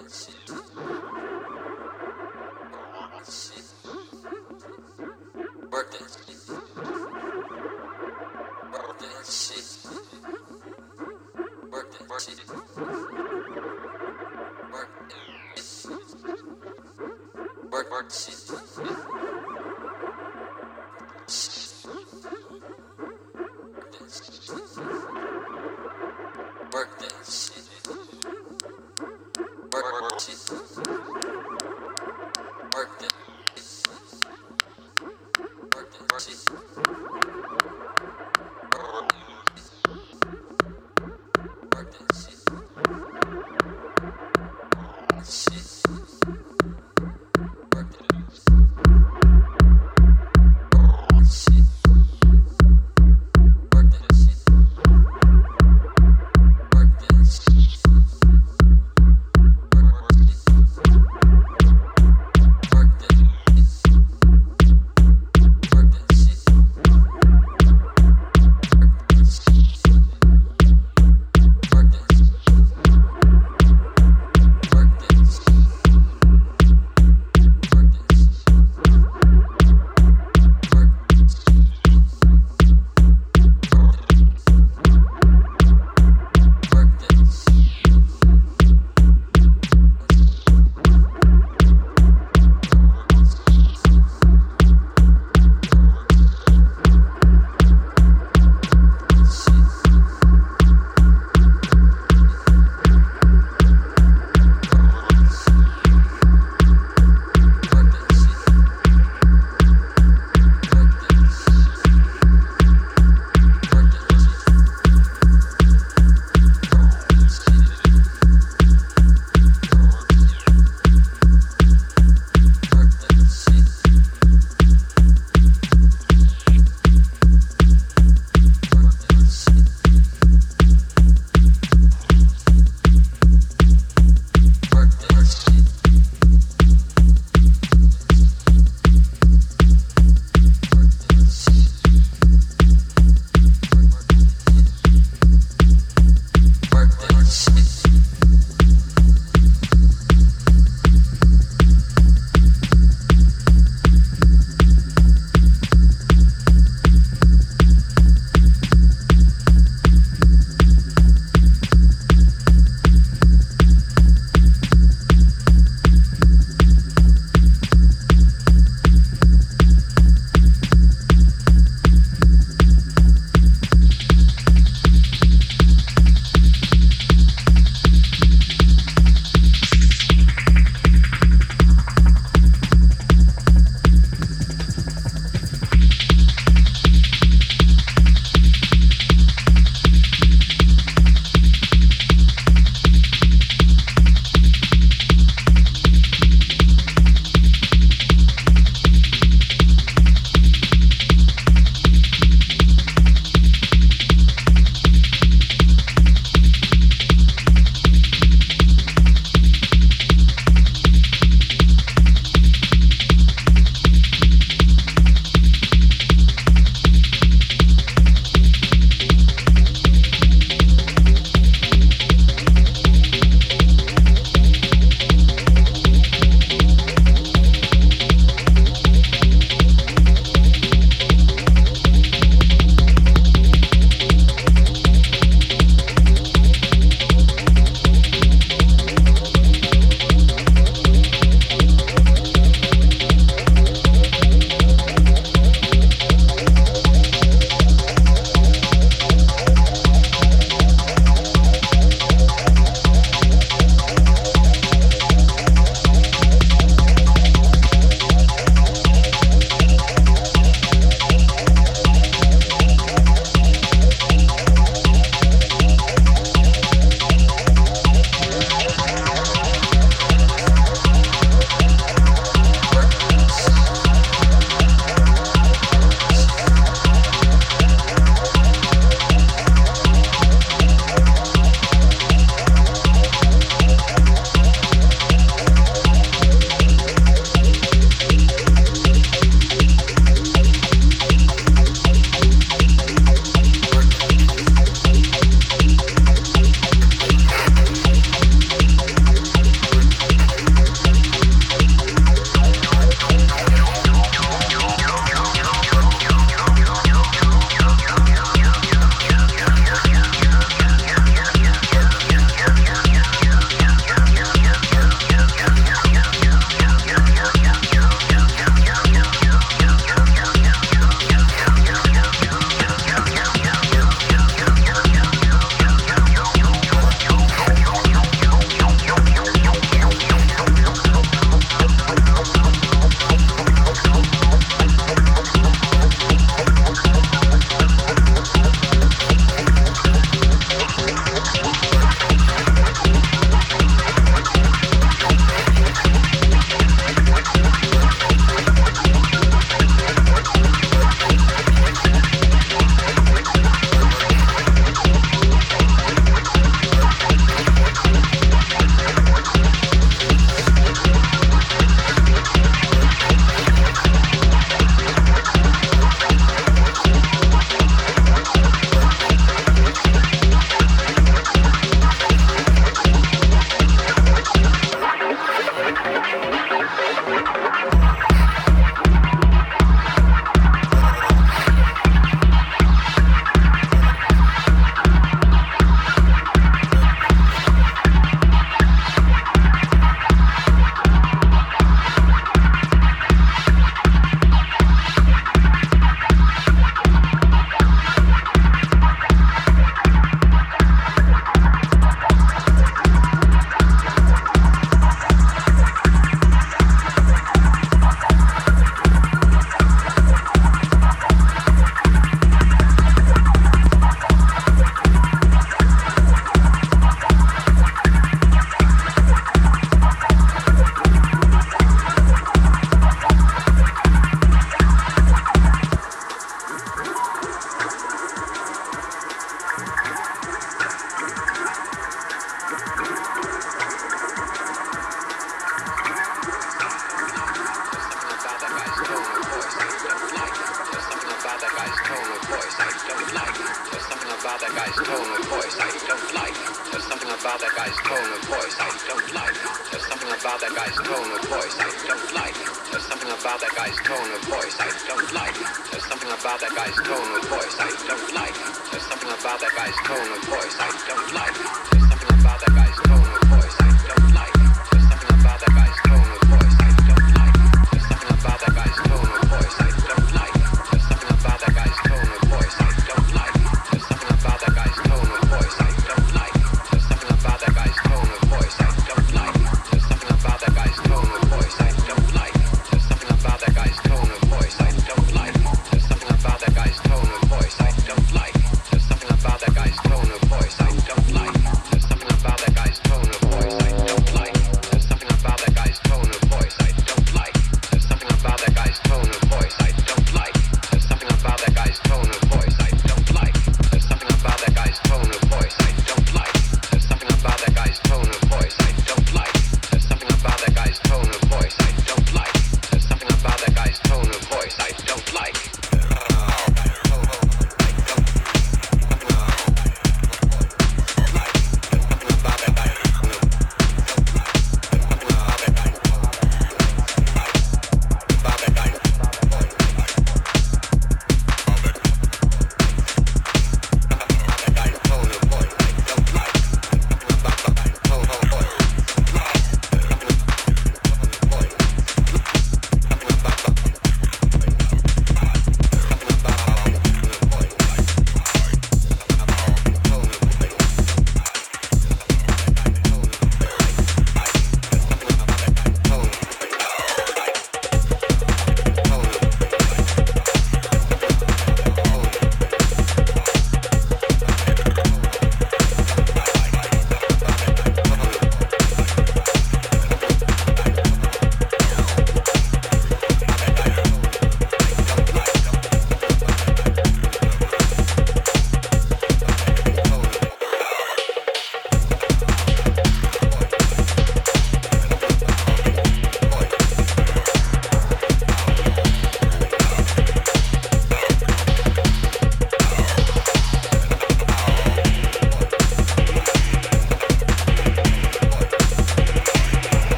that shit.